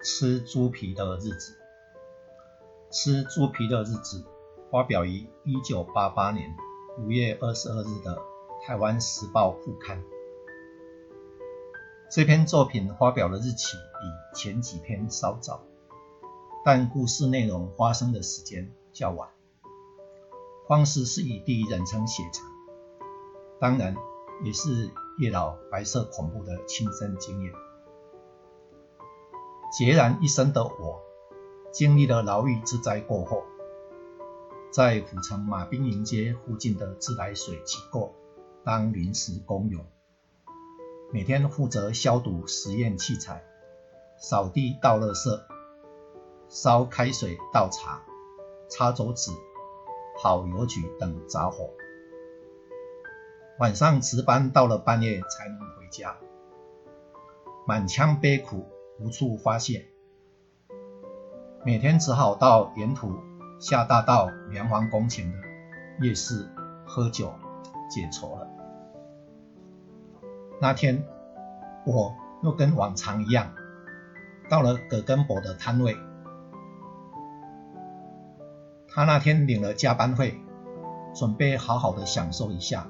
吃猪皮的日子，吃猪皮的日子发表于一九八八年五月二十二日的《台湾时报》副刊。这篇作品发表的日期比前几篇稍早，但故事内容发生的时间较晚，方式是以第一人称写成，当然也是叶老白色恐怖的亲身经验。孑然一身的我，经历了牢狱之灾过后，在府城马兵营街附近的自来水机构当临时工友，每天负责消毒实验器材、扫地倒垃圾、烧开水倒茶、擦桌子、跑邮局等杂活。晚上值班到了半夜才能回家，满腔悲苦。无处发泄，每天只好到沿途下大道连环宫前的夜市喝酒解愁了。那天，我又跟往常一样，到了葛根伯的摊位。他那天领了加班费，准备好好的享受一下，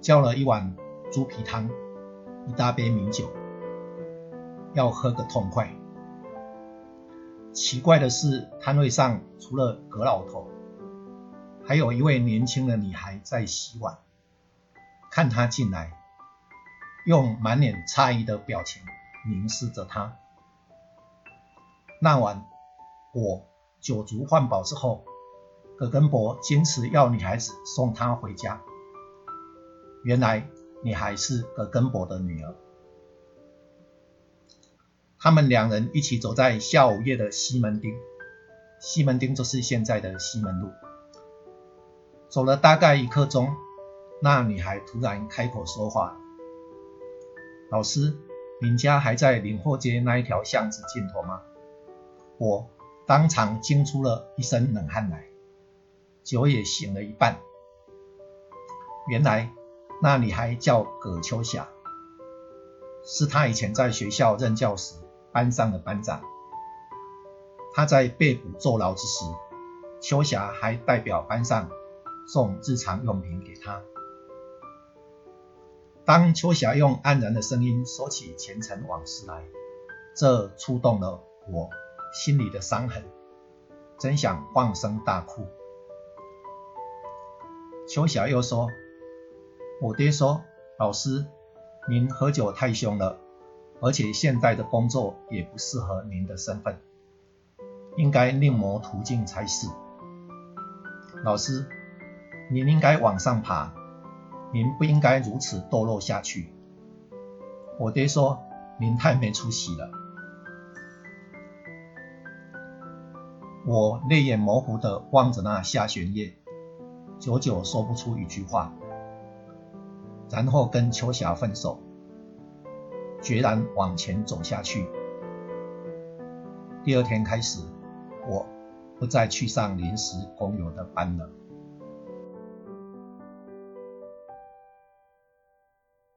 叫了一碗猪皮汤，一大杯米酒。要喝个痛快。奇怪的是，摊位上除了葛老头，还有一位年轻的女孩在洗碗。看他进来，用满脸诧异的表情凝视着他。那晚，我酒足饭饱之后，葛根伯坚持要女孩子送他回家。原来，女孩是葛根伯的女儿。他们两人一起走在下午夜的西门町，西门町就是现在的西门路。走了大概一刻钟，那女孩突然开口说话：“老师，您家还在领货街那一条巷子尽头吗？”我当场惊出了一身冷汗来，酒也醒了一半。原来那女孩叫葛秋霞，是她以前在学校任教时。班上的班长，他在被捕坐牢之时，秋霞还代表班上送日常用品给他。当秋霞用安然的声音说起前尘往事来，这触动了我心里的伤痕，真想放声大哭。秋霞又说：“我爹说，老师，您喝酒太凶了。”而且现在的工作也不适合您的身份，应该另谋途径才是。老师，您应该往上爬，您不应该如此堕落下去。我爹说您太没出息了。我泪眼模糊地望着那下弦月，久久说不出一句话，然后跟秋霞分手。决然往前走下去。第二天开始，我不再去上临时工友的班了。